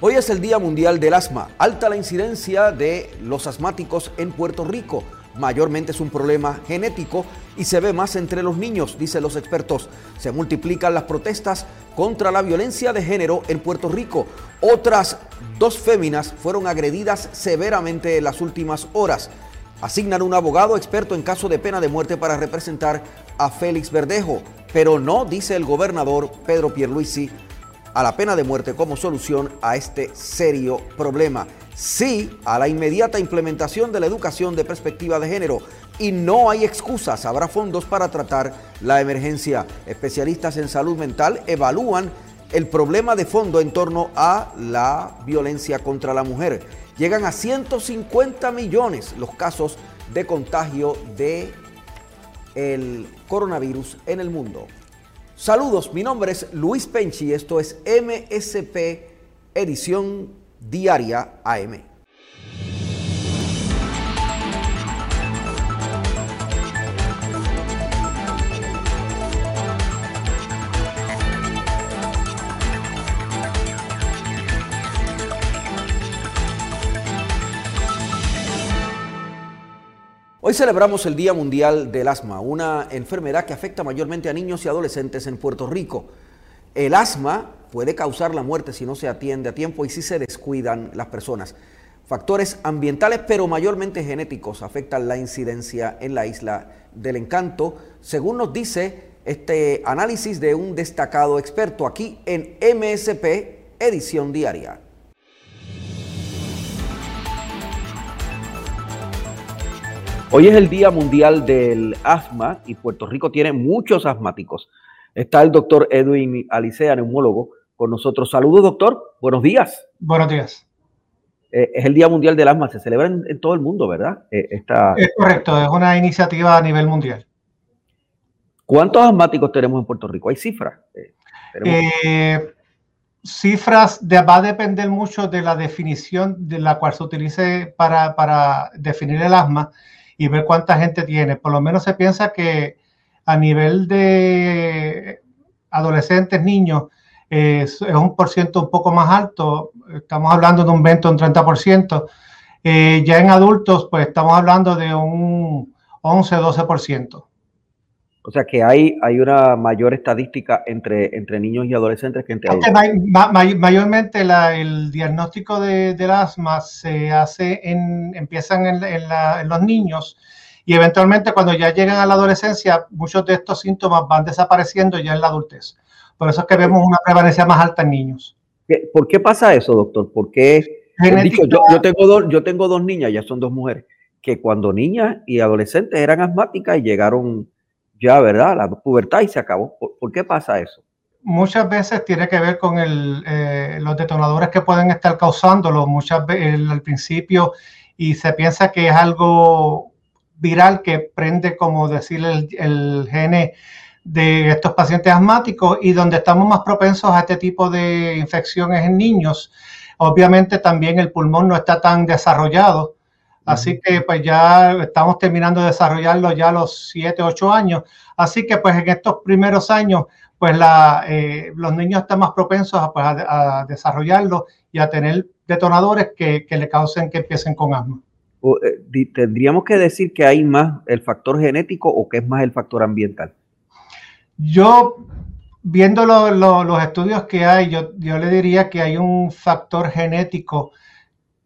Hoy es el Día Mundial del Asma. Alta la incidencia de los asmáticos en Puerto Rico. Mayormente es un problema genético y se ve más entre los niños, dicen los expertos. Se multiplican las protestas contra la violencia de género en Puerto Rico. Otras dos féminas fueron agredidas severamente en las últimas horas. Asignan un abogado experto en caso de pena de muerte para representar a Félix Verdejo, pero no, dice el gobernador Pedro Pierluisi, a la pena de muerte como solución a este serio problema. Sí a la inmediata implementación de la educación de perspectiva de género y no hay excusas, habrá fondos para tratar la emergencia. Especialistas en salud mental evalúan el problema de fondo en torno a la violencia contra la mujer. Llegan a 150 millones los casos de contagio de el coronavirus en el mundo. Saludos, mi nombre es Luis Penchi, esto es MSP Edición Diaria AM. Hoy celebramos el Día Mundial del Asma, una enfermedad que afecta mayormente a niños y adolescentes en Puerto Rico. El asma puede causar la muerte si no se atiende a tiempo y si se descuidan las personas. Factores ambientales, pero mayormente genéticos, afectan la incidencia en la isla del encanto, según nos dice este análisis de un destacado experto aquí en MSP, edición diaria. Hoy es el Día Mundial del Asma y Puerto Rico tiene muchos asmáticos. Está el doctor Edwin Alicea, neumólogo, con nosotros. Saludos, doctor. Buenos días. Buenos días. Eh, es el Día Mundial del Asma. Se celebra en, todo el mundo, ¿verdad? Eh, es correcto. Es una iniciativa a nivel mundial. ¿Cuántos asmáticos tenemos en Puerto Rico? ¿Hay cifras? Eh, cifras de, va a depender mucho de la definición de la cual se utilice para, para definir el asma y ver cuánta gente tiene. Por lo menos se piensa que a nivel de adolescentes, niños, es, un por ciento un poco más alto, estamos hablando de un 20 o un 30%. Eh, ya en adultos, pues estamos hablando de un 11, 12%. O sea que hay, hay una mayor estadística entre, entre niños y adolescentes que entre adultos. mayormente el diagnóstico de, del asma se hace en, empiezan en, en, los niños y eventualmente cuando ya llegan a la adolescencia, muchos de estos síntomas van desapareciendo ya en la adultez. Por eso es que vemos una prevalencia más alta en niños. ¿Por qué pasa eso, doctor? Porque dicho, yo, yo, tengo dos, yo tengo dos niñas, ya son dos mujeres, que cuando niñas y adolescentes eran asmáticas y llegaron ya, ¿verdad? La pubertad y se acabó. ¿Por, qué pasa eso? Muchas veces tiene que ver con el, eh, los detonadores que pueden estar causándolo. Muchas veces al principio y se piensa que es algo viral que prende, como decir, el, el gene de estos pacientes asmáticos y donde estamos más propensos a este tipo de infecciones en niños. Obviamente también el pulmón no está tan desarrollado Así que pues ya estamos terminando de desarrollarlo ya a los 7, 8 años. Así que pues en estos primeros años pues la, eh, los niños están más propensos a, pues, desarrollarlo y a tener detonadores que, le causen que empiecen con asma. Eh, ¿Tendríamos que decir que hay más el factor genético o que es más el factor ambiental? Yo, viendo los estudios que hay, yo, yo le diría que hay un factor genético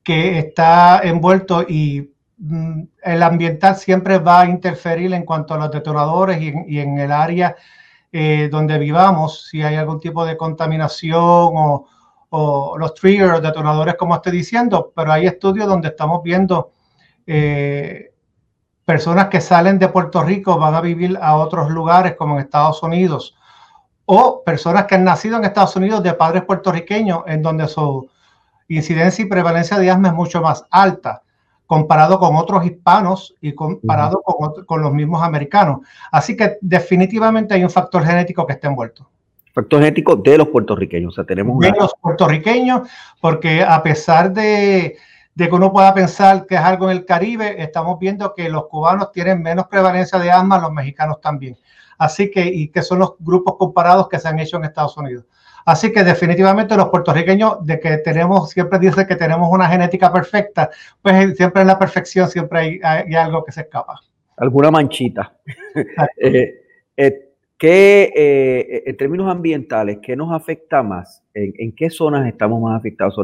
que está envuelto y mm, el ambiental siempre va a interferir en cuanto a los detonadores y, en el área eh, donde vivamos, si hay algún tipo de contaminación o, los triggers, detonadores, como estoy diciendo, pero hay estudios donde estamos viendo eh, personas que salen de Puerto Rico, van a vivir a otros lugares como en Estados Unidos, o personas que han nacido en Estados Unidos de padres puertorriqueños, en donde su incidencia y prevalencia de asma es mucho más alta. comparado con otros hispanos y comparado con, los mismos americanos. Así que definitivamente hay un factor genético que está envuelto. Factor genético de los puertorriqueños. O sea, tenemos de los puertorriqueños, porque a pesar de, de que uno pueda pensar que es algo en el Caribe, estamos viendo que los cubanos tienen menos prevalencia de asma, los mexicanos también. Así que, y que son los grupos comparados que se han hecho en Estados Unidos. Así que definitivamente los puertorriqueños, de que tenemos, siempre dice que tenemos una genética perfecta, pues siempre en la perfección siempre hay, algo que se escapa. Alguna manchita. eh, eh, ¿qué, eh, en términos ambientales, ¿qué nos afecta más? ¿En, qué zonas estamos más afectados?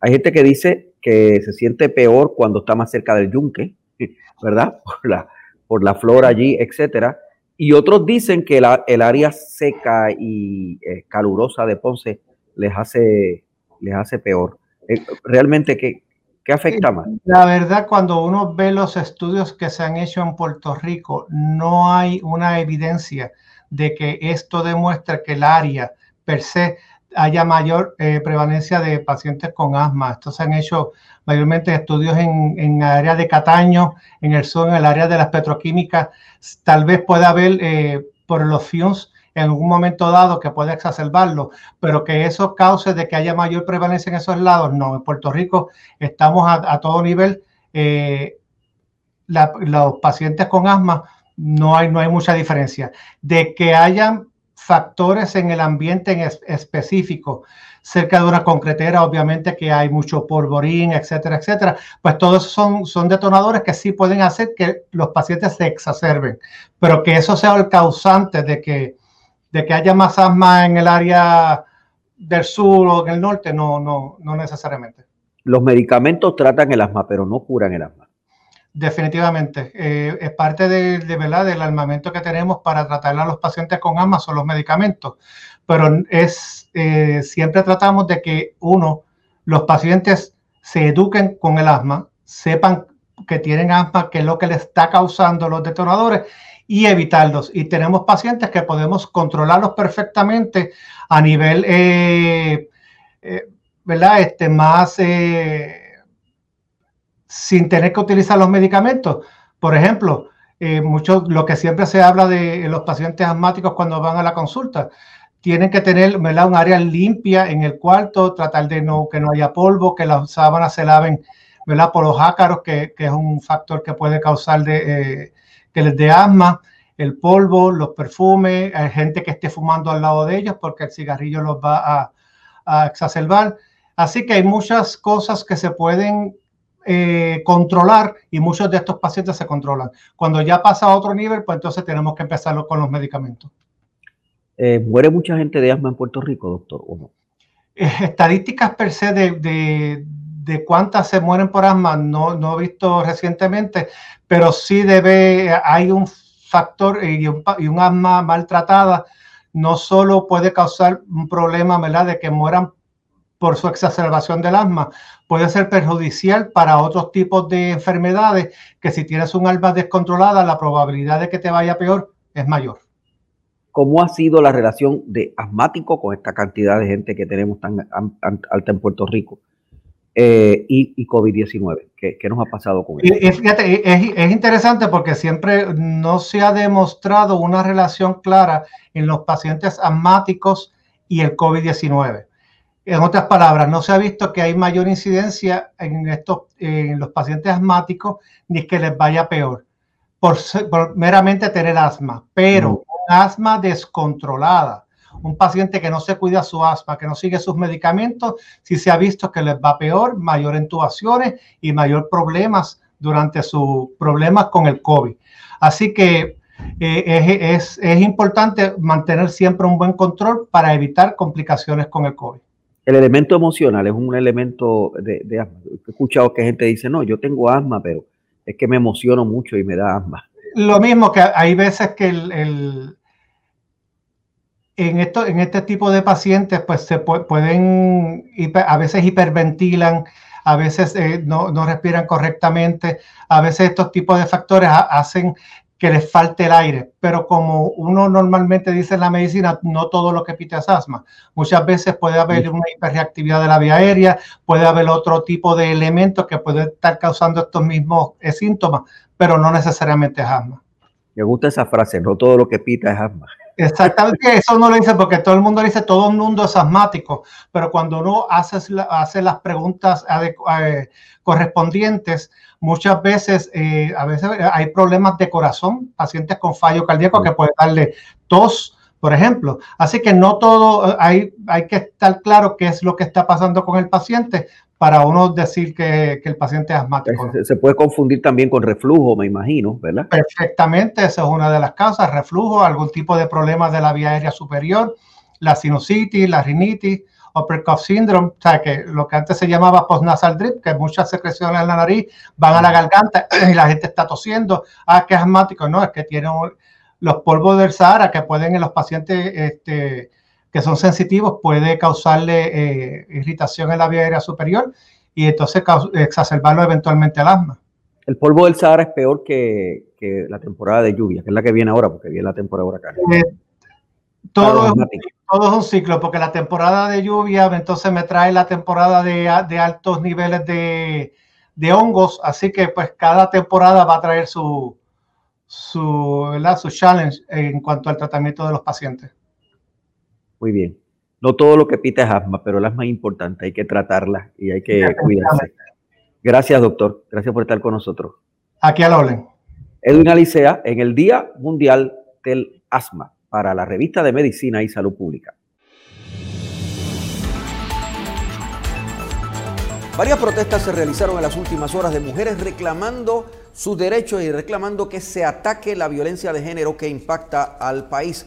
Hay gente que dice que se siente peor cuando está más cerca del yunque, ¿verdad? Por la, por la flora allí, etcétera. Y otros dicen que el área seca y eh, calurosa de Ponce les hace, les hace peor. Eh, realmente, ¿qué, ¿qué afecta más? La verdad, cuando uno ve los estudios que se han hecho en Puerto Rico, no hay una evidencia de que esto demuestre que el área per se haya mayor eh, prevalencia de pacientes con asma. Estos se han hecho mayormente estudios en, en área de Cataño, en el sur, en el área de las petroquímicas. Tal vez pueda haber eh, por los fumes en algún momento dado que pueda exacerbarlo, pero que eso cause de que haya mayor prevalencia en esos lados, no. En Puerto Rico estamos a, todo nivel. Eh, los pacientes con asma no hay, no hay mucha diferencia. De que hayan factores en el ambiente en específico, cerca de una concretera, obviamente que hay mucho polvorín, etcétera, etcétera, pues todos son, son detonadores que sí pueden hacer que los pacientes se exacerben, pero que eso sea el causante de que, de que haya más asma en el área del sur o en el norte, no, no, no necesariamente. Los medicamentos tratan el asma, pero no curan el asma. Definitivamente. Eh, es parte de, ¿verdad? del armamento que tenemos para tratar a los pacientes con asma son los medicamentos. Pero es eh, siempre tratamos de que uno, los pacientes se eduquen con el asma, sepan que tienen asma, que es lo que le está causando los detonadores y evitarlos. Y tenemos pacientes que podemos controlarlos perfectamente a nivel, eh, ¿verdad? Este, más sin tener que utilizar los medicamentos. Por ejemplo, eh, mucho, lo que siempre se habla de los pacientes asmáticos cuando van a la consulta, tienen que tener un área limpia en el cuarto, tratar de no, que no haya polvo, que las sábanas se laven ¿verdad? por los ácaros, que, es un factor que puede causar de, eh, que les dé asma, el polvo, los perfumes, hay gente que esté fumando al lado de ellos porque el cigarrillo los va a, a exacerbar. Así que hay muchas cosas que se pueden eh, controlar y muchos de estos pacientes se controlan. Cuando ya pasa a otro nivel, pues entonces tenemos que empezar con los medicamentos. Eh, ¿Muere mucha gente de asma en Puerto Rico, doctor? ¿o no? Eh, estadísticas per se de, de, cuántas se mueren por asma no, no he visto recientemente, pero sí debe, hay un factor y un, y un asma maltratada no solo puede causar un problema, ¿verdad?, de que mueran por su exacerbación del asma, puede ser perjudicial para otros tipos de enfermedades que si tienes un alma descontrolada, la probabilidad de que te vaya peor es mayor. ¿Cómo ha sido la relación de asmático con esta cantidad de gente que tenemos tan, alta en Puerto Rico? Eh, y, COVID-19. ¿Qué, nos ha pasado con eso? es, interesante porque siempre no se ha demostrado una relación clara en los pacientes asmáticos y el COVID-19. En otras palabras, no se ha visto que hay mayor incidencia en, estos, en los pacientes asmáticos ni que les vaya peor por, meramente tener asma, pero asma descontrolada, un paciente que no se cuida su asma, que no sigue sus medicamentos, sí se ha visto que les va peor, mayor intubaciones y mayor problemas durante sus problemas con el COVID. Así que eh, es, es importante mantener siempre un buen control para evitar complicaciones con el COVID el elemento emocional es un elemento de, asma. He escuchado que gente dice, no, yo tengo asma, pero es que me emociono mucho y me da asma. Lo mismo que hay veces que el, en, esto, en este tipo de pacientes, pues se pueden, a veces hiperventilan, a veces eh, no, no, respiran correctamente, a veces estos tipos de factores hacen que les falte el aire, pero como uno normalmente dice en la medicina, no todo lo que pita es asma. Muchas veces puede haber una hiperreactividad de la vía aérea, puede haber otro tipo de elementos que pueden estar causando estos mismos eh, síntomas, pero no necesariamente es asma. Me gusta esa frase, no todo lo que pita es asma. Exactamente, eso no lo dice porque todo el mundo dice todo el mundo es asmático, pero cuando uno hace, hace las preguntas eh, correspondientes, Muchas veces, eh, a veces hay problemas de corazón, pacientes con fallo cardíaco que pueden darle tos, por ejemplo. Así que no todo, hay, hay que estar claro qué es lo que está pasando con el paciente para uno decir que, que el paciente es asmático. Se, puede confundir también con reflujo, me imagino, ¿verdad? Perfectamente, esa es una de las causas, reflujo, algún tipo de problema de la vía aérea superior, la sinusitis, la rinitis upper cough syndrome, o sea, que lo que antes se llamaba postnasal drip, que muchas secreciones en la nariz van a la garganta y la gente está tosiendo, ah, que es asmático, no, es que tiene los polvos del Sahara que pueden en los pacientes este, que son sensitivos, puede causarle eh, irritación en la vía aérea superior y entonces exacerbarlo eventualmente al asma. El polvo del Sahara es peor que, que, la temporada de lluvia, que es la que viene ahora, porque viene la temporada de huracanes. Eh, todo, todo es un ciclo, porque la temporada de lluvia entonces me trae la temporada de, altos niveles de, hongos, así que pues cada temporada va a traer su, su, su challenge en cuanto al tratamiento de los pacientes. Muy bien. No todo lo que pita es asma, pero el asma es importante, hay que tratarla y hay que cuidarse. Gracias, doctor. Gracias por estar con nosotros. Aquí al orden. Edwin Alicea, en el Día Mundial del Asma para la revista de Medicina y Salud Pública. Varias protestas se realizaron en las últimas horas de mujeres reclamando sus derechos y reclamando que se ataque la violencia de género que impacta al país.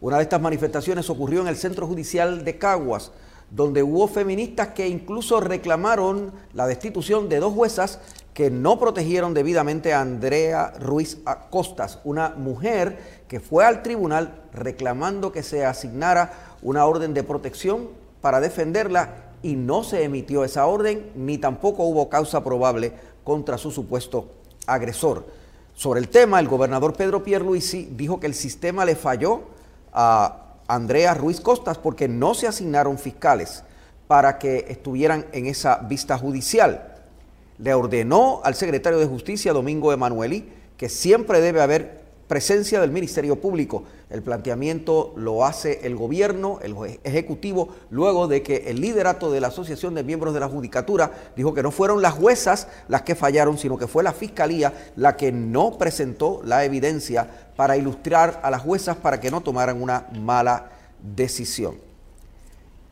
Una de estas manifestaciones ocurrió en el Centro Judicial de Caguas, donde hubo feministas que incluso reclamaron la destitución de dos juezas que no protegieron debidamente a Andrea Ruiz Costas, una mujer que fue al tribunal reclamando que se asignara una orden de protección para defenderla y no se emitió esa orden ni tampoco hubo causa probable contra su supuesto agresor. Sobre el tema, el gobernador Pedro Pierluisi dijo que el sistema le falló a Andrea Ruiz Costas porque no se asignaron fiscales para que estuvieran en esa vista judicial le ordenó al secretario de Justicia, Domingo Emanueli, que siempre debe haber presencia del Ministerio Público. El planteamiento lo hace el gobierno, el ejecutivo, luego de que el liderato de la Asociación de Miembros de la Judicatura dijo que no fueron las juezas las que fallaron, sino que fue la Fiscalía la que no presentó la evidencia para ilustrar a las juezas para que no tomaran una mala decisión.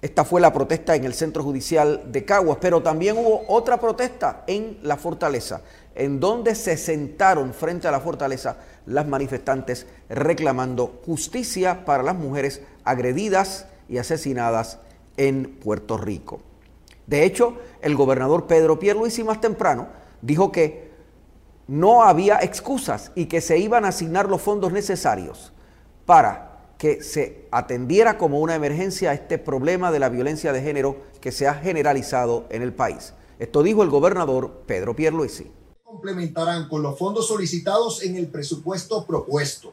Esta fue la protesta en el Centro Judicial de Caguas, pero también hubo otra protesta en la fortaleza, en donde se sentaron frente a la fortaleza las manifestantes reclamando justicia para las mujeres agredidas y asesinadas en Puerto Rico. De hecho, el gobernador Pedro Pierluisi más temprano dijo que no había excusas y que se iban a asignar los fondos necesarios para que se atendiera como una emergencia a este problema de la violencia de género que se ha generalizado en el país. Esto dijo el gobernador Pedro Pierluisi. Complementarán con los fondos solicitados en el presupuesto propuesto,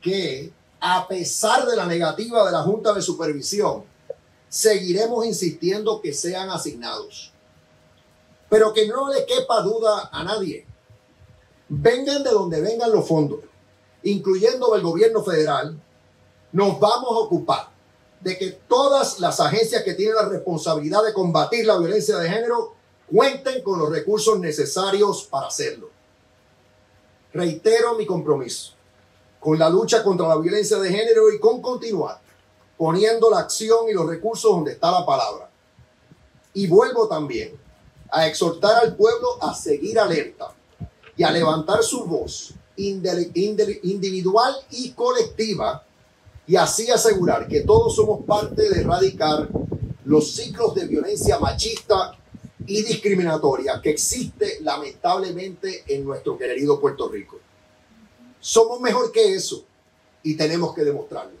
que a pesar de la negativa de la Junta de Supervisión, seguiremos insistiendo que sean asignados. Pero que no le quepa duda a nadie. Vengan de donde vengan los fondos, incluyendo el gobierno federal, nos vamos a ocupar de que todas las agencias que tienen la responsabilidad de combatir la violencia de género cuenten con los recursos necesarios para hacerlo. Reitero mi compromiso con la lucha contra la violencia de género y con continuar poniendo la acción y los recursos donde está la palabra. Y vuelvo también a exhortar al pueblo a seguir alerta y a levantar su voz individual y colectiva y así asegurar que todos somos parte de erradicar los ciclos de violencia machista y discriminatoria que existe lamentablemente en nuestro querido Puerto Rico. Somos mejor que eso y tenemos que demostrarlo.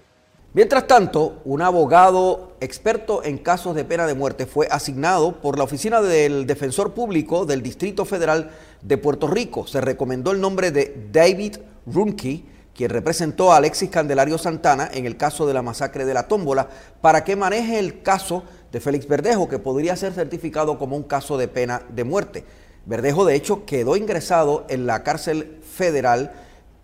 Mientras tanto, un abogado experto en casos de pena de muerte fue asignado por la Oficina del Defensor Público del Distrito Federal de Puerto Rico. Se recomendó el nombre de David Rumkey, quien representó a Alexis Candelario Santana en el caso de la masacre de la tómbola, para que maneje el caso de Félix Verdejo, que podría ser certificado como un caso de pena de muerte. Verdejo, de hecho, quedó ingresado en la cárcel federal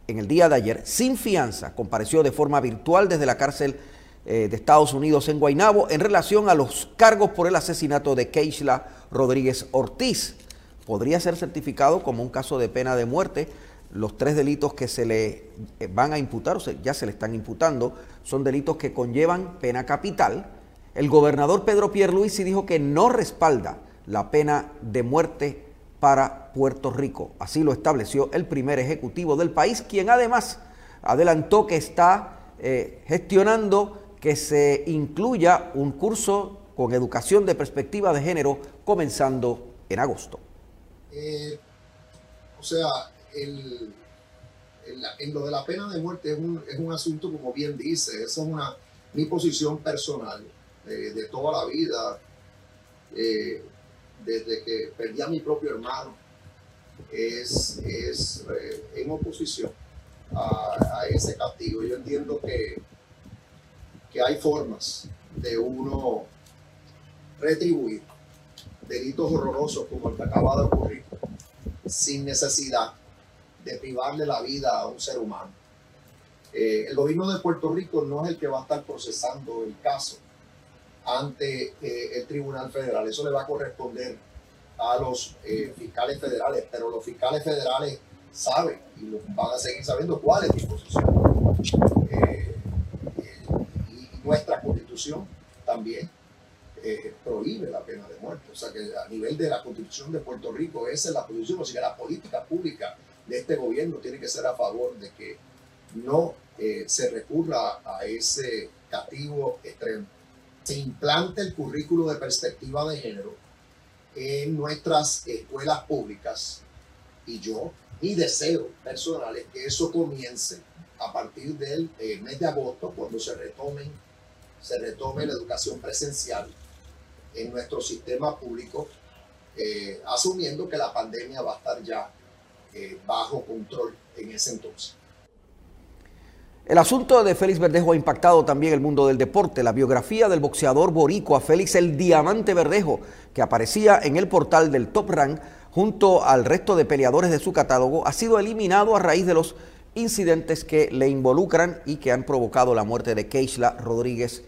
en el día de ayer sin fianza. Compareció de forma virtual desde la cárcel eh, de Estados Unidos en Guaynabo en relación a los cargos por el asesinato de Keishla Rodríguez Ortiz. Podría ser certificado como un caso de pena de muerte. Los tres delitos que se le eh, van a imputar, o sea, ya se le están imputando, son delitos que conllevan pena capital. El gobernador Pedro Pierluisi dijo que no respalda la pena de muerte para Puerto Rico. Así lo estableció el primer ejecutivo del país, quien además adelantó que está eh, gestionando que se incluya un curso con educación de perspectiva de género comenzando en agosto. Eh, o sea, en lo de la pena de muerte es un, es un, asunto, como bien dice, esa es una, mi posición personal eh, de toda la vida desde que perdí a mi propio hermano, es, es eh, en oposición a, ese castigo. Yo entiendo que, que hay formas de uno retribuir delitos horrorosos como el que acaba de ocurrir sin necesidad de privarle la vida a un ser humano. Eh, el gobierno de Puerto Rico no es el que va a estar procesando el caso ante eh, el Tribunal Federal. Eso le va a corresponder a los eh, fiscales federales, pero los fiscales federales saben y van a seguir sabiendo cuál es mi posición. Y nuestra constitución también prohíbe la pena de muerte. O sea que a nivel de la constitución de Puerto Rico, esa es la posición. O sea que la política pública de este gobierno tiene que ser a favor de que no se recurra a ese castigo extremo. Se implante el currículo de perspectiva de género en nuestras escuelas públicas. Y yo, mi deseo personal es que eso comience a partir del eh, mes de agosto, cuando se retomen, se retome la educación presencial en nuestro sistema público, eh, asumiendo que la pandemia va a estar ya eh, bajo control en ese entonces. El asunto de Félix Verdejo ha impactado también el mundo del deporte. La biografía del boxeador boricua Félix el Diamante Verdejo, que aparecía en el portal del Top Rank junto al resto de peleadores de su catálogo, ha sido eliminado a raíz de los incidentes que le involucran y que han provocado la muerte de Keishla Rodríguez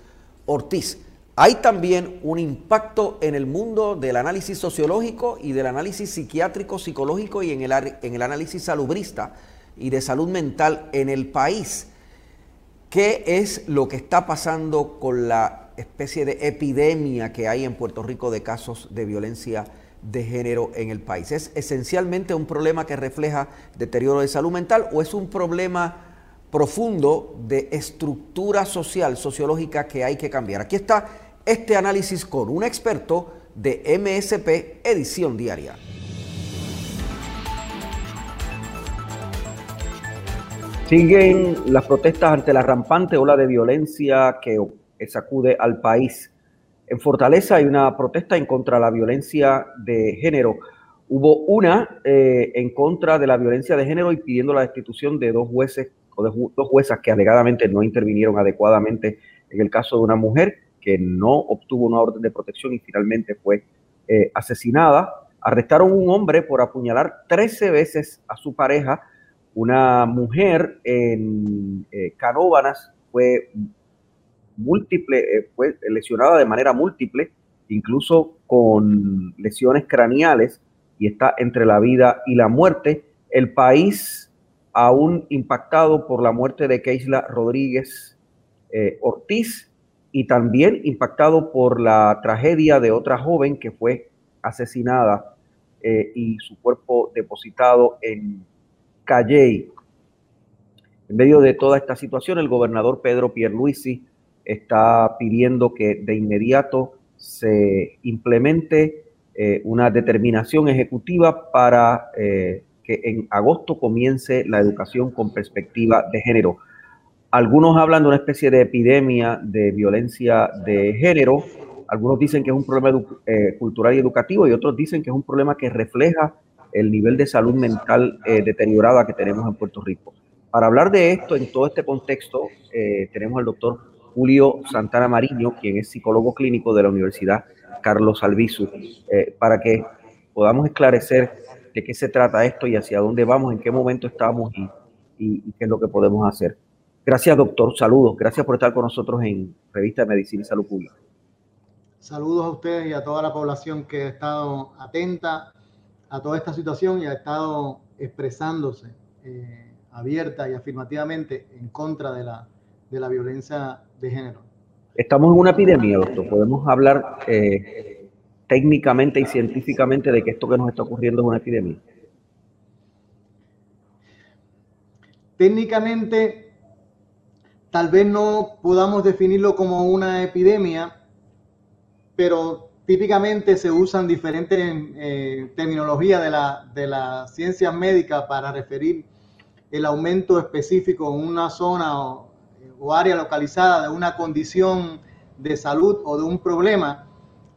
Ortiz. Hay también un impacto en el mundo del análisis sociológico y del análisis psiquiátrico, psicológico y en el, análisis salubrista y de salud mental en el país. ¿Qué es lo que está pasando con la especie de epidemia que hay en Puerto Rico de casos de violencia de género en el país? ¿Es esencialmente un problema que refleja deterioro de salud mental o es un problema profundo de estructura social, sociológica que hay que cambiar? Aquí está este análisis con un experto de MSP Edición Diaria. Siguen las protestas ante la rampante ola de violencia que sacude al país. En Fortaleza hay una protesta en contra de la violencia de género. Hubo una eh, en contra de la violencia de género y pidiendo la destitución de dos jueces o de dos juezas que alegadamente no intervinieron adecuadamente en el caso de una mujer no obtuvo una orden de protección y finalmente fue eh, asesinada. Arrestaron un hombre por apuñalar 13 veces a su pareja una mujer en eh, Canóbanas fue múltiple, eh, fue lesionada de manera múltiple, incluso con lesiones craneales, y está entre la vida y la muerte. El país aún impactado por la muerte de Keisla Rodríguez eh, Ortiz y también impactado por la tragedia de otra joven que fue asesinada y su cuerpo depositado en Calley. En medio de toda esta situación, el gobernador Pedro Pierluisi está pidiendo que de inmediato se implemente eh, una determinación ejecutiva para eh, que en agosto comience la educación con perspectiva de género. Algunos hablan de una especie de epidemia de violencia de género, algunos dicen que es un problema eh, cultural y educativo y otros dicen que es un problema que refleja el nivel de salud mental eh, deteriorada que tenemos en Puerto Rico. Para hablar de esto en todo este contexto, eh, tenemos al doctor Julio Santana Mariño, quien es psicólogo clínico de la Universidad Carlos Albizu, eh, para que podamos esclarecer de qué se trata esto y hacia dónde vamos, en qué momento estamos y, y qué es lo que podemos hacer. Gracias, doctor. Saludos. Gracias por estar con nosotros en Revista de Medicina y Salud Pública. Saludos a ustedes y a toda la población que ha estado atenta a toda esta situación y ha estado expresándose eh, abierta y afirmativamente en contra de la, de la violencia de género. Estamos en una epidemia, doctor. Podemos hablar eh, técnicamente y científicamente de que esto que nos está ocurriendo es una epidemia. Técnicamente, tal vez no podamos definirlo como una epidemia, pero típicamente se usan diferentes eh, terminologías de, la, de las ciencias médicas para referir el aumento específico en una zona o, área localizada de una condición de salud o de un problema,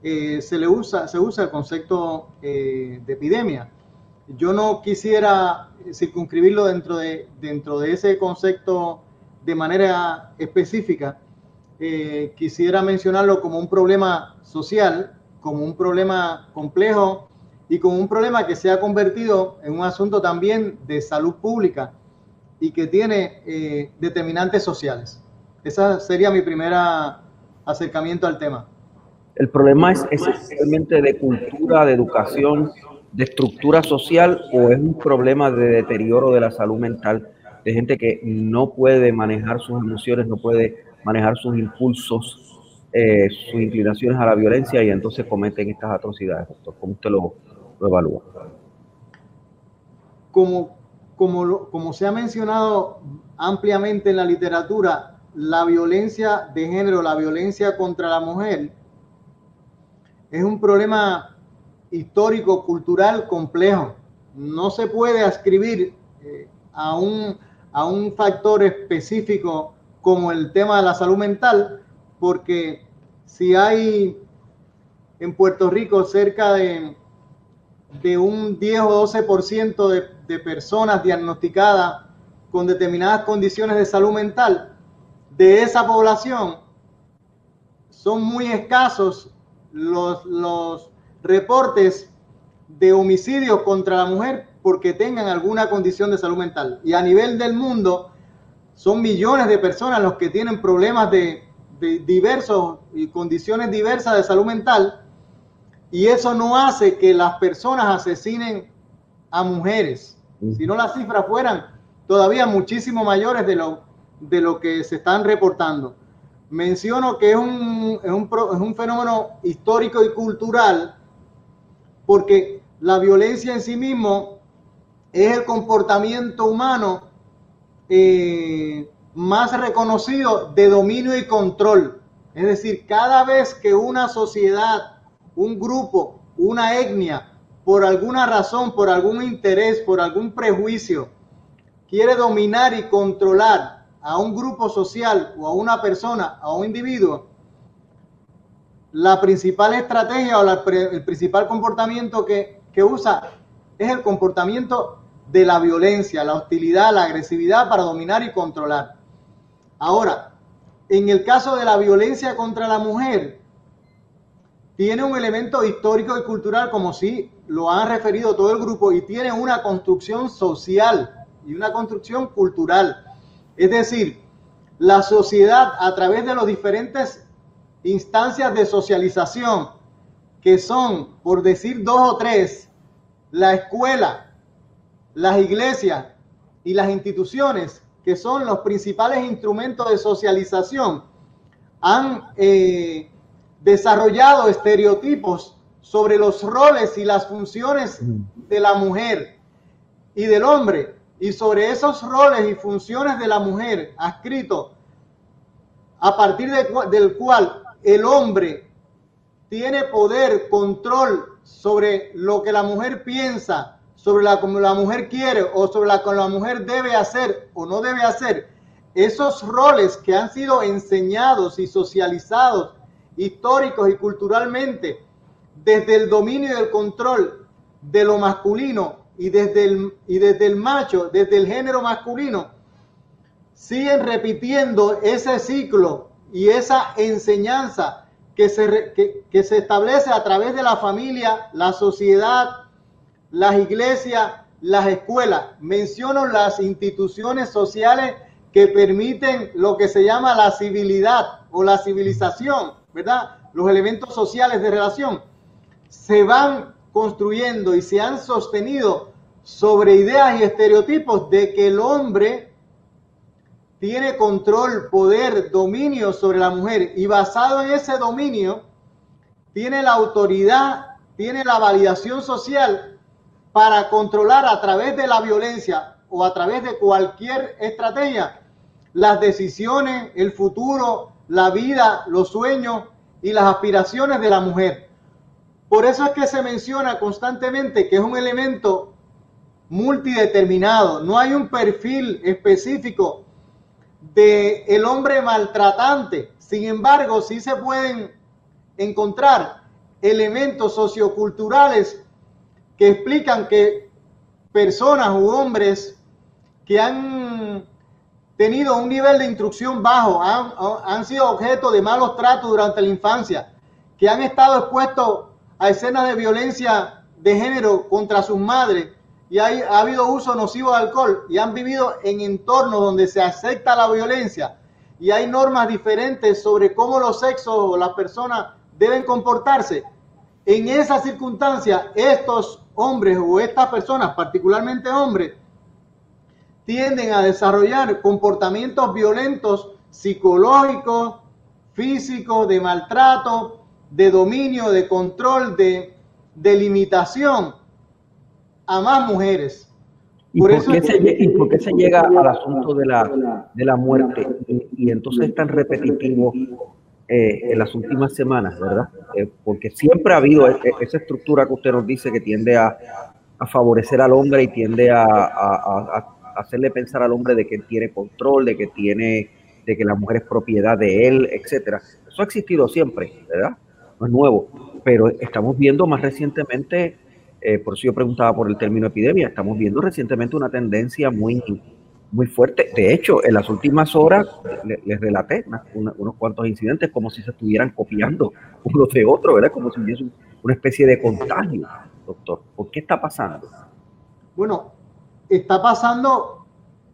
eh, se le usa, se usa el concepto eh, de epidemia. Yo no quisiera circunscribirlo dentro de, dentro de ese concepto de manera específica, eh, quisiera mencionarlo como un problema social, como un problema complejo y como un problema que se ha convertido en un asunto también de salud pública y que tiene eh, determinantes sociales. Ese sería mi primer acercamiento al tema. El problema es esencialmente de cultura, de educación, de estructura social o es un problema de deterioro de la salud mental de gente que no puede manejar sus emociones, no puede manejar sus impulsos, eh, sus inclinaciones a la violencia y entonces cometen estas atrocidades, doctor. ¿Cómo usted lo, evalúa? Como, como, como se ha mencionado ampliamente en la literatura, la violencia de género, la violencia contra la mujer, es un problema histórico, cultural complejo. No se puede ascribir eh, a, un, a un factor específico como el tema de la salud mental, porque si hay en Puerto Rico cerca de, de un 10 o 12% de, de personas diagnosticadas con determinadas condiciones de salud mental, de esa población son muy escasos los, los reportes de homicidios contra la mujer porque tengan alguna condición de salud mental. Y a nivel del mundo, son millones de personas los que tienen problemas de, diversos y condiciones diversas de salud mental y eso no hace que las personas asesinen a mujeres. Si no las cifras fueran todavía muchísimo mayores de lo, de lo que se están reportando. Menciono que es un, es un, es un fenómeno histórico y cultural porque la violencia en sí mismo es el comportamiento humano eh, más reconocido de dominio y control. Es decir, cada vez que una sociedad, un grupo, una etnia, por alguna razón, por algún interés, por algún prejuicio, quiere dominar y controlar a un grupo social o a una persona, a un individuo, la principal estrategia o el principal comportamiento que, que usa es el comportamiento de la violencia, la hostilidad, la agresividad para dominar y controlar. Ahora, en el caso de la violencia contra la mujer, tiene un elemento histórico y cultural, como si lo han referido todo el grupo, y tiene una construcción social y una construcción cultural. Es decir, la sociedad a través de las diferentes instancias de socialización, que son, por decir dos o tres, la escuela, las iglesias y las instituciones, que son los principales instrumentos de socialización, han eh, desarrollado estereotipos sobre los roles y las funciones de la mujer y del hombre, y sobre esos roles y funciones de la mujer escrito a partir del cual el hombre tiene poder, control sobre lo que la mujer piensa, sobre la como la mujer quiere o sobre la que la mujer debe hacer o no debe hacer, esos roles que han sido enseñados y socializados históricos y culturalmente desde el dominio y el control de lo masculino y desde el, y desde el macho, desde el género masculino, siguen repitiendo ese ciclo y esa enseñanza que se, que, se establece a través de la familia, la sociedad, las iglesias, las escuelas. Menciono las instituciones sociales que permiten lo que se llama la civilidad o la civilización, ¿verdad? Los elementos sociales de relación se van construyendo y se han sostenido sobre ideas y estereotipos de que el hombre tiene control, poder, dominio sobre la mujer y basado en ese dominio tiene la autoridad, tiene la validación social para controlar a través de la violencia o a través de cualquier estrategia las decisiones, el futuro, la vida, los sueños y las aspiraciones de la mujer. Por eso es que se menciona constantemente que es un elemento multideterminado, no hay un perfil específico de el hombre maltratante. Sin embargo, sí se pueden encontrar elementos socioculturales que explican que personas u hombres que han tenido un nivel de instrucción bajo, han, han sido objeto de malos tratos durante la infancia, que han estado expuestos a escenas de violencia de género contra sus madres y hay, ha habido uso nocivo de alcohol y han vivido en entornos donde se acepta la violencia y hay normas diferentes sobre cómo los sexos o las personas deben comportarse. En esa circunstancia, estos hombres o estas personas, particularmente hombres, tienden a desarrollar comportamientos violentos psicológicos, físicos, de maltrato, de dominio, de control, de, de limitación a más mujeres. ¿Y por, qué se, se, llega al asunto de la, de la muerte? Y, entonces es tan repetitivo eh, en las últimas semanas, ¿verdad? Eh, porque siempre ha habido e, e, esa estructura que usted nos dice que tiende a, favorecer al hombre y tiende a, a, hacerle pensar al hombre de que tiene control, de que tiene, de que la mujer es propiedad de él, etcétera. Eso ha existido siempre, ¿verdad? no es nuevo, pero estamos viendo más recientemente, eh, por eso yo preguntaba por el término epidemia, estamos viendo recientemente una tendencia muy, muy fuerte. De hecho, en las últimas horas les relaté unos cuantos incidentes como si se estuvieran copiando uno de otro, ¿verdad? Como si hubiese una especie de contagio, doctor. ¿Por qué está pasando? Bueno, está pasando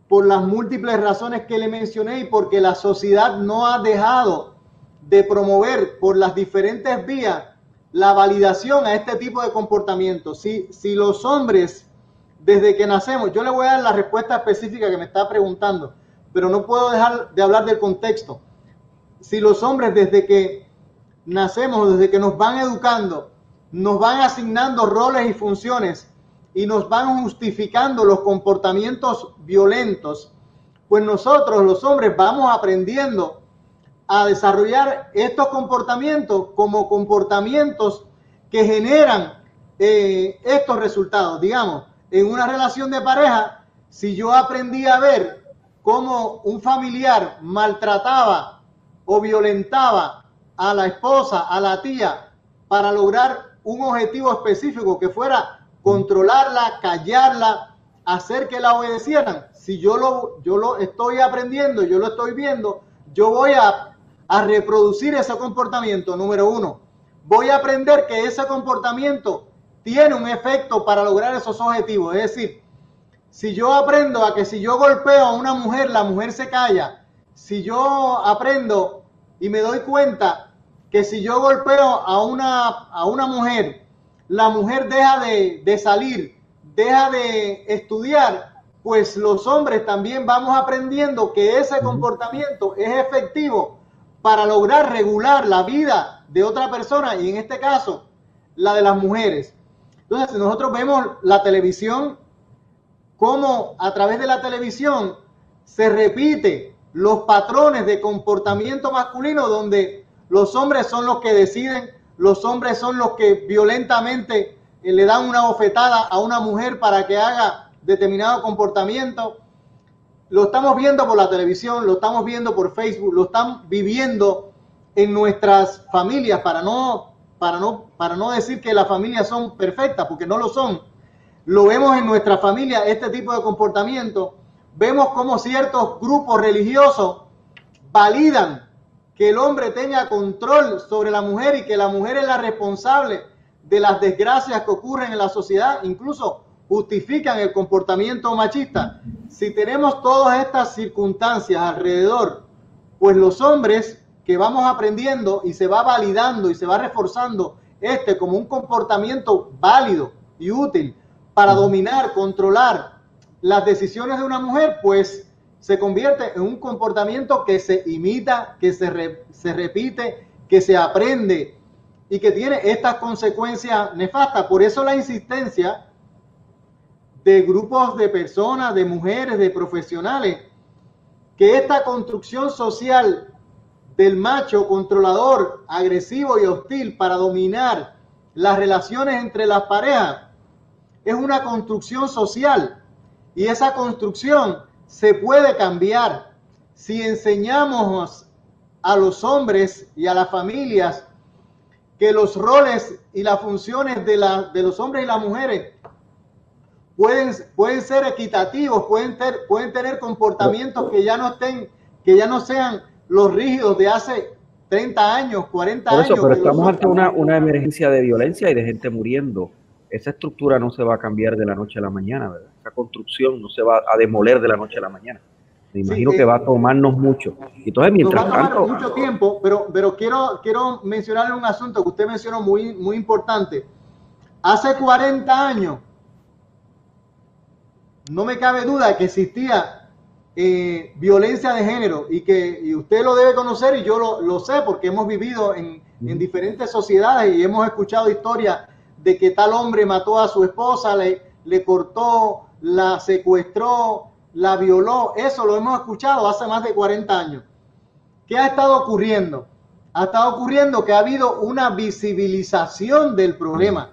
por las múltiples razones que le mencioné y porque la sociedad no ha dejado de promover por las diferentes vías la validación a este tipo de comportamiento. Si, si los hombres, desde que nacemos, yo le voy a dar la respuesta específica que me está preguntando, pero no puedo dejar de hablar del contexto. Si los hombres desde que nacemos, desde que nos van educando, nos van asignando roles y funciones y nos van justificando los comportamientos violentos, pues nosotros los hombres vamos aprendiendo a desarrollar estos comportamientos como comportamientos que generan eh, estos resultados. Digamos, en una relación de pareja, si yo aprendí a ver cómo un familiar maltrataba o violentaba a la esposa, a la tía, para lograr un objetivo específico que fuera controlarla, callarla, hacer que la obedecieran. Si yo lo, yo lo estoy aprendiendo, yo lo estoy viendo, yo voy a a reproducir ese comportamiento, número uno, voy a aprender que ese comportamiento tiene un efecto para lograr esos objetivos. Es decir, si yo aprendo a que si yo golpeo a una mujer, la mujer se calla. Si yo aprendo y me doy cuenta que si yo golpeo a una, a una mujer, la mujer deja de, de salir, deja de estudiar, pues los hombres también vamos aprendiendo que ese comportamiento es efectivo para lograr regular la vida de otra persona y en este caso la de las mujeres. Entonces, nosotros vemos la televisión, cómo a través de la televisión se repite los patrones de comportamiento masculino donde los hombres son los que deciden, los hombres son los que violentamente eh, le dan una bofetada a una mujer para que haga determinado comportamiento. Lo estamos viendo por la televisión, lo estamos viendo por Facebook, lo están viviendo en nuestras familias para no, para no, para no decir que las familias son perfectas, porque no lo son. Lo vemos en nuestra familia, este tipo de comportamiento. vemos cómo ciertos grupos religiosos validan que el hombre tenga control sobre la mujer y que la mujer es la responsable de las desgracias que ocurren en la sociedad, incluso justifican el comportamiento machista. Si tenemos todas estas circunstancias alrededor, pues los hombres que vamos aprendiendo y se va validando y se va reforzando este como un comportamiento válido y útil para dominar, controlar las decisiones de una mujer, pues se convierte en un comportamiento que se imita, que se, se repite, que se aprende y que tiene estas consecuencias nefastas. Por eso la insistencia de grupos de personas, de mujeres, de profesionales, que esta construcción social del macho controlador, agresivo y hostil para dominar las relaciones entre las parejas. Es una construcción social y esa construcción se puede cambiar. Si enseñamos a los hombres y a las familias que los roles y las funciones de, la, de los hombres y las mujeres pueden, pueden ser equitativos, pueden, pueden tener comportamientos que ya no estén, que ya no sean los rígidos de hace 30 años, 40 Por eso, Pero estamos ante una, una emergencia de violencia y de gente muriendo. Esa estructura no se va a cambiar de la noche a la mañana, ¿verdad? Esa construcción no se va a demoler de la noche a la mañana. Me imagino sí, que eh, va a tomarnos mucho. Entonces, mientras nos va a tanto. mucho tiempo, pero, pero quiero, quiero mencionarle un asunto que usted mencionó muy, muy importante. Hace 40 años, no me cabe duda que existía eh, violencia de género y que y usted lo debe conocer y yo lo, lo sé porque hemos vivido en, en, diferentes sociedades y hemos escuchado historias de que tal hombre mató a su esposa, le, le cortó, la secuestró, la violó. Eso lo hemos escuchado hace más de 40 años. ¿Qué ha estado ocurriendo? Ha estado ocurriendo que ha habido una visibilización del problema,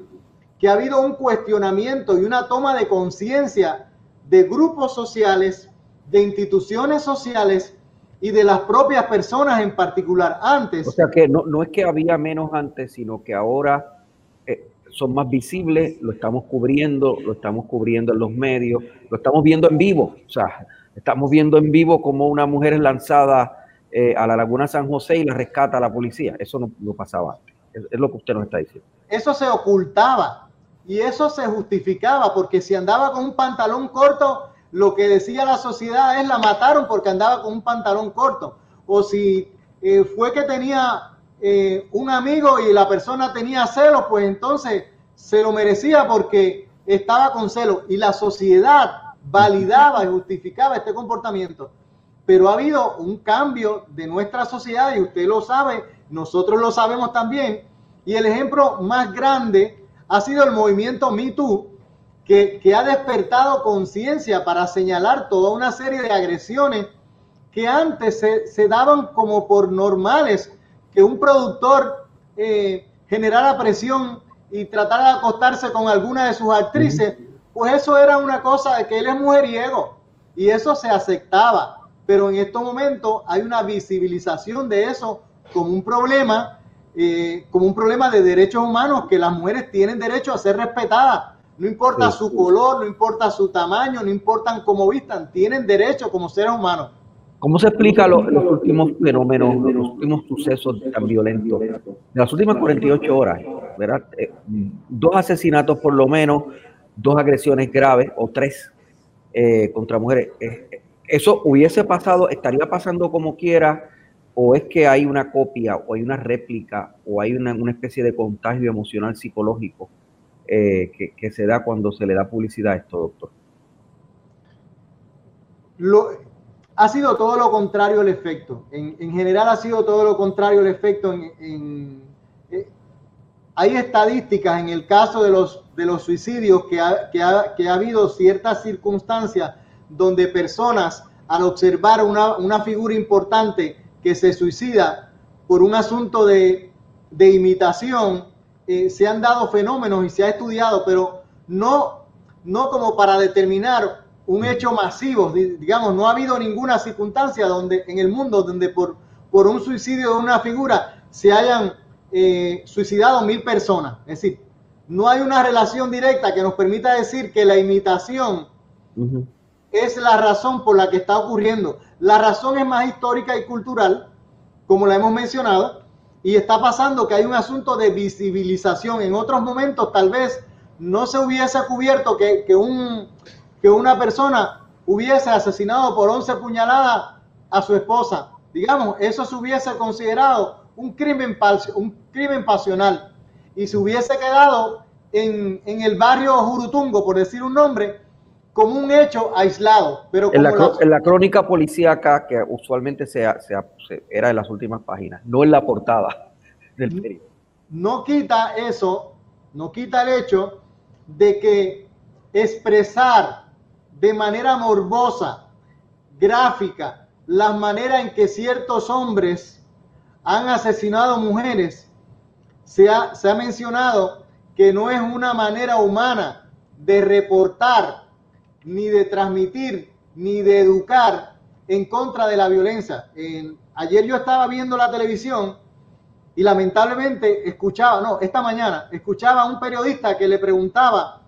que ha habido un cuestionamiento y una toma de conciencia de grupos sociales, de instituciones sociales y de las propias personas en particular antes. O sea que no, no es que había menos antes, sino que ahora eh, son más visibles, lo estamos cubriendo, lo estamos cubriendo en los medios, lo estamos viendo en vivo. O sea, estamos viendo en vivo como una mujer es lanzada eh, a la Laguna San José y la rescata a la policía. Eso no, no pasaba antes. Es, es lo que usted nos está diciendo. Eso se ocultaba y eso se justificaba porque si andaba con un pantalón corto, lo que decía la sociedad es la mataron porque andaba con un pantalón corto. O si eh, fue que tenía eh, un amigo y la persona tenía celos, pues entonces se lo merecía porque estaba con celos. Y la sociedad validaba y justificaba este comportamiento. Pero ha habido un cambio de nuestra sociedad y usted lo sabe, nosotros lo sabemos también. Y el ejemplo más grande ha sido el movimiento Me Too, que, que ha despertado conciencia para señalar toda una serie de agresiones que antes se, se daban como por normales, que un productor eh, generara presión y tratara de acostarse con alguna de sus actrices, pues eso era una cosa de que él es mujeriego y eso se aceptaba. Pero en estos momentos hay una visibilización de eso como un problema eh, como un problema de derechos humanos, que las mujeres tienen derecho a ser respetadas. No importa sí, su sí. color, no importa su tamaño, no importan cómo vistan, tienen derecho como seres humanos. ¿Cómo se explica lo, los últimos fenómenos, los últimos sucesos tan violentos? De las últimas 48 horas, ¿verdad? Eh, dos asesinatos por lo menos, dos agresiones graves o tres eh, contra mujeres. Eh, eso hubiese pasado, estaría pasando como quiera, o es que hay una copia o hay una réplica o hay una, una especie de contagio emocional psicológico eh, que, se da cuando se le da publicidad a esto, doctor? Lo, ha sido todo lo contrario el efecto. En, en, general ha sido todo lo contrario el efecto. En, en, eh, hay estadísticas en el caso de los, de los suicidios que ha, que, ha, que ha habido ciertas circunstancias donde personas al observar una, una figura importante que se suicida por un asunto de, de imitación, eh, se han dado fenómenos y se ha estudiado, pero no, no como para determinar un hecho masivo, digamos, no ha habido ninguna circunstancia donde en el mundo donde por, por un suicidio de una figura se hayan eh, suicidado mil personas. Es decir, no hay una relación directa que nos permita decir que la imitación uh -huh. es la razón por la que está ocurriendo. La razón es más histórica y cultural, como la hemos mencionado, y está pasando que hay un asunto de visibilización. En otros momentos tal vez no se hubiese cubierto que, que, un, que una persona hubiese asesinado por 11 puñaladas a su esposa. Digamos, eso se hubiese considerado un crimen, un crimen pasional y se hubiese quedado en, en, el barrio Jurutungo, por decir un nombre, como un hecho aislado. Pero en, la, en la crónica policíaca, que usualmente se, se, era en las últimas páginas, no en la portada del periódico. No quita eso, no quita el hecho de que expresar de manera morbosa, gráfica, la manera en que ciertos hombres han asesinado mujeres, se ha, se ha mencionado que no es una manera humana de reportar, ni de transmitir, ni de educar en contra de la violencia. ayer yo estaba viendo la televisión y lamentablemente escuchaba, no, esta mañana escuchaba a un periodista que le preguntaba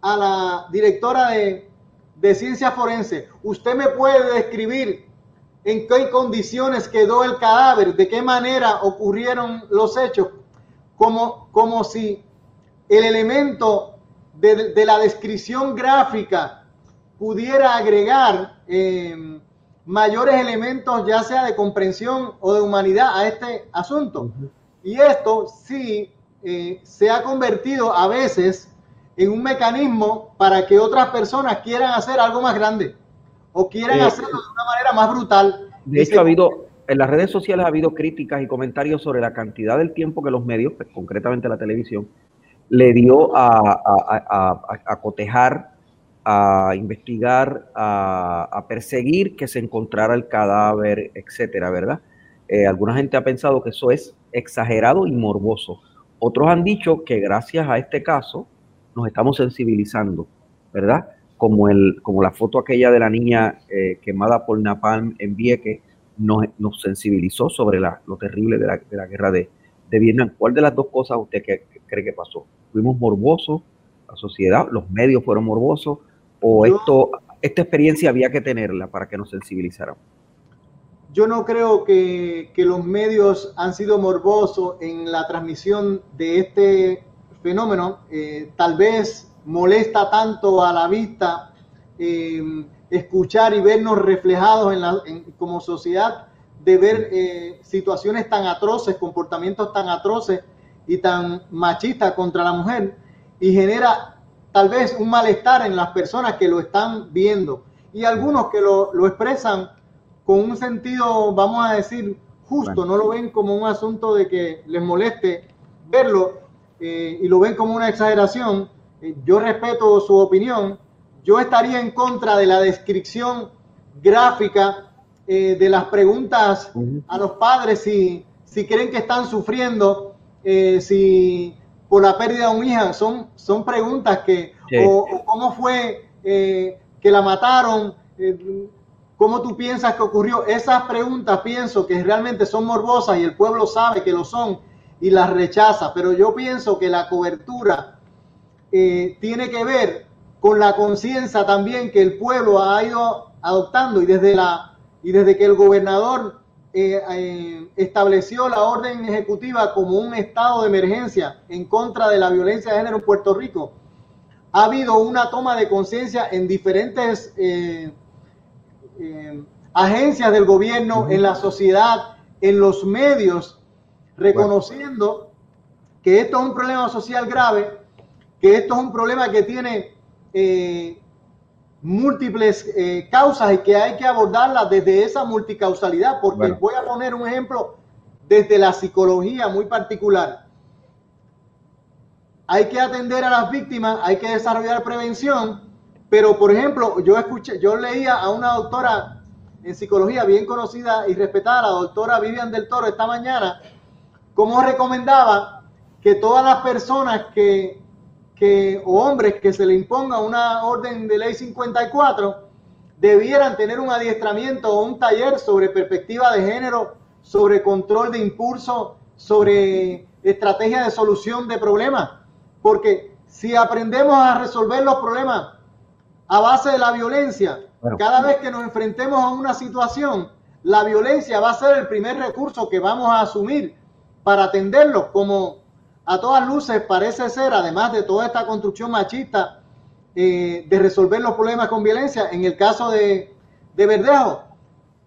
a la directora de, de ciencia forense, ¿usted me puede describir en qué condiciones quedó el cadáver, de qué manera ocurrieron los hechos? Como, como si el elemento de, de la descripción gráfica pudiera agregar eh, mayores elementos, ya sea de comprensión o de humanidad, a este asunto. Y esto sí eh, se ha convertido a veces en un mecanismo para que otras personas quieran hacer algo más grande o quieran eh, hacerlo de una manera más brutal. De hecho, ha habido, en las redes sociales ha habido críticas y comentarios sobre la cantidad del tiempo que los medios, pues, concretamente la televisión, le dio a, a cotejar a investigar, a, perseguir que se encontrara el cadáver, etcétera, ¿verdad? Eh, alguna gente ha pensado que eso es exagerado y morboso. Otros han dicho que gracias a este caso nos estamos sensibilizando, ¿verdad? Como, el, como la foto aquella de la niña eh, quemada por Napalm en Vieques nos, nos sensibilizó sobre la, lo terrible de la, de la guerra de, de, Vietnam. ¿Cuál de las dos cosas usted cree que pasó? ¿Fuimos morbosos? ¿La sociedad, los medios fueron morbosos? ¿O esto, esta experiencia había que tenerla para que nos sensibilizáramos? Yo no creo que, que los medios han sido morbosos en la transmisión de este fenómeno. Eh, tal vez molesta tanto a la vista eh, escuchar y vernos reflejados en la, en, como sociedad de ver eh, situaciones tan atroces, comportamientos tan atroces y tan machistas contra la mujer y genera tal vez un malestar en las personas que lo están viendo y algunos que lo, lo expresan con un sentido, vamos a decir, justo, no lo ven como un asunto de que les moleste verlo eh, y lo ven como una exageración. Eh, yo respeto su opinión. Yo estaría en contra de la descripción gráfica eh, de las preguntas a los padres si, si creen que están sufriendo, si por la pérdida de un hija? Son, son preguntas que, o, cómo fue eh, que la mataron, eh, cómo tú piensas que ocurrió. Esas preguntas pienso que realmente son morbosas y el pueblo sabe que lo son y las rechaza, pero yo pienso que la cobertura eh, tiene que ver con la conciencia también que el pueblo ha ido adoptando y desde la y desde que el gobernador eh, eh, estableció la orden ejecutiva como un estado de emergencia en contra de la violencia de género en Puerto Rico, ha habido una toma de conciencia en diferentes eh, agencias del gobierno, uh -huh. en la sociedad, en los medios, reconociendo bueno. que esto es un problema social grave, que esto es un problema que tiene múltiples eh, causas y que hay que abordarlas desde esa multicausalidad, porque bueno. voy a poner un ejemplo desde la psicología muy particular. Hay que atender a las víctimas, hay que desarrollar prevención, pero por ejemplo, yo escuché, yo leía a una doctora en psicología bien conocida y respetada, la doctora Vivian del Toro, esta mañana, como recomendaba que todas las personas que que, o hombres que se le imponga una orden de ley 54 debieran tener un adiestramiento o un taller sobre perspectiva de género, sobre control de impulso, sobre estrategia de solución de problemas. Porque si aprendemos a resolver los problemas a base de la violencia, Cada vez que nos enfrentemos a una situación, la violencia va a ser el primer recurso que vamos a asumir para atenderlo, como a todas luces parece ser, además de toda esta construcción machista eh, de resolver los problemas con violencia, en el caso de, de Verdejo,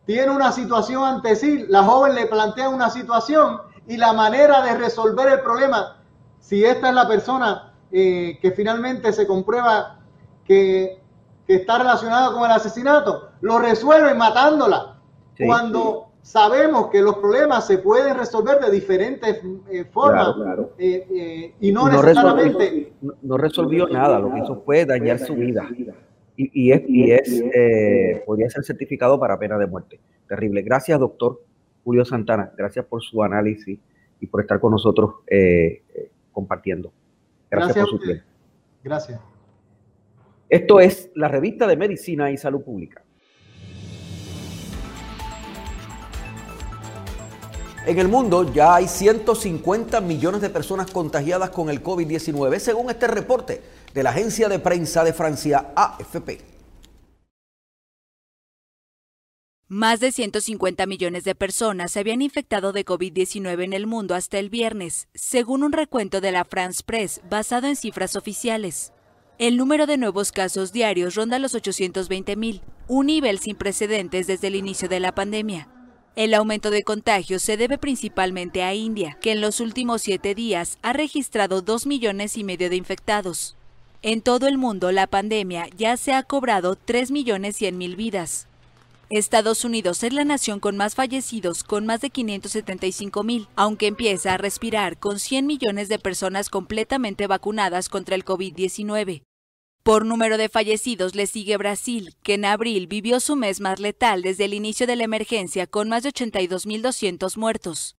tiene una situación ante sí, la joven le plantea una situación y la manera de resolver el problema, si esta es la persona eh, que finalmente se comprueba que, está relacionada con el asesinato, lo resuelve matándola. Cuando sabemos que los problemas se pueden resolver de diferentes eh, formas eh, y no, necesariamente... no, resolvió nada, lo que hizo fue dañar su vida. Y, es, y es podría ser certificado para pena de muerte. Terrible. Gracias, doctor Julio Santana. Gracias por su análisis y por estar con nosotros compartiendo. Gracias, por su tiempo. Gracias. Esto es la revista de Medicina y Salud Pública. En el mundo ya hay 150 millones de personas contagiadas con el COVID-19, según este reporte de la agencia de prensa de Francia, AFP. Más de 150 millones de personas se habían infectado de COVID-19 en el mundo hasta el viernes, según un recuento de la France Press basado en cifras oficiales. El número de nuevos casos diarios ronda los 820 mil, un nivel sin precedentes desde el inicio de la pandemia. El aumento de contagios se debe principalmente a India, que en los últimos siete días ha registrado 2 millones y medio de infectados. En todo el mundo, la pandemia ya se ha cobrado 3 millones 100 mil vidas. Estados Unidos es la nación con más fallecidos, con más de 575 mil, aunque empieza a respirar con 100 millones de personas completamente vacunadas contra el COVID-19. Por número de fallecidos le sigue Brasil, que en abril vivió su mes más letal desde el inicio de la emergencia con más de 82.200 muertos.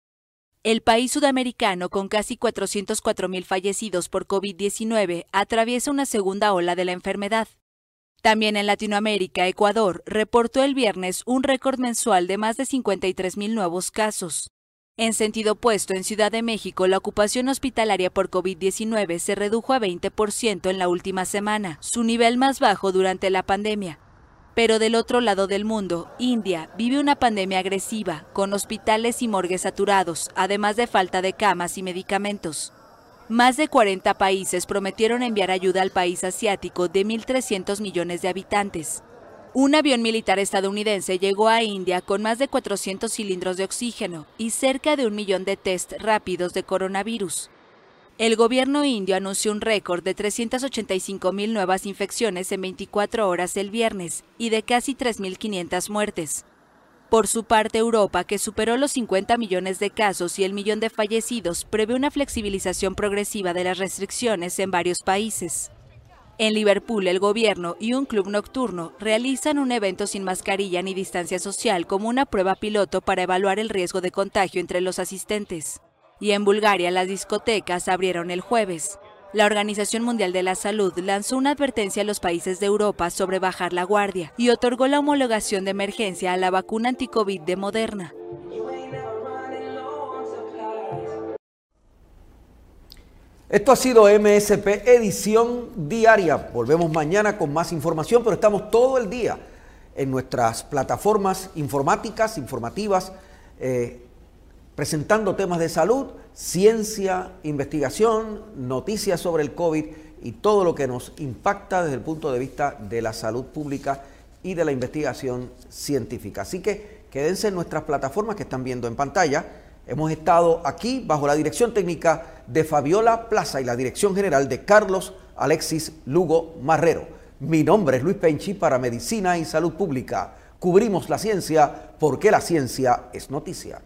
El país sudamericano, con casi 404.000 fallecidos por COVID-19, atraviesa una segunda ola de la enfermedad. También en Latinoamérica, Ecuador reportó el viernes un récord mensual de más de 53 mil nuevos casos. En sentido opuesto, en Ciudad de México, la ocupación hospitalaria por COVID-19 se redujo a 20% en la última semana, su nivel más bajo durante la pandemia. Pero del otro lado del mundo, India vive una pandemia agresiva, con hospitales y morgues saturados, además de falta de camas y medicamentos. Más de 40 países prometieron enviar ayuda al país asiático de 1.300 millones de habitantes. Un avión militar estadounidense llegó a India con más de 400 cilindros de oxígeno y cerca de un millón de test rápidos de coronavirus. El gobierno indio anunció un récord de 385 mil nuevas infecciones en 24 horas el viernes y de casi 3.500 muertes. Por su parte, Europa, que superó los 50 millones de casos y el millón de fallecidos, prevé una flexibilización progresiva de las restricciones en varios países. En Liverpool, el gobierno y un club nocturno realizan un evento sin mascarilla ni distancia social como una prueba piloto para evaluar el riesgo de contagio entre los asistentes. Y en Bulgaria, las discotecas abrieron el jueves. La Organización Mundial de la Salud lanzó una advertencia a los países de Europa sobre bajar la guardia y otorgó la homologación de emergencia a la vacuna anticovid de Moderna. Esto ha sido MSP Edición Diaria. Volvemos mañana con más información, pero estamos todo el día en nuestras plataformas informáticas, informativas, eh, presentando temas de salud, ciencia, investigación, noticias sobre el COVID y todo lo que nos impacta desde el punto de vista de la salud pública y de la investigación científica. Así que quédense en nuestras plataformas que están viendo en pantalla. Hemos estado aquí bajo la dirección técnica de Fabiola Plaza y la dirección general de Carlos Alexis Lugo Marrero. Mi nombre es Luis Penchi para Medicina y Salud Pública. Cubrimos la ciencia porque la ciencia es noticia.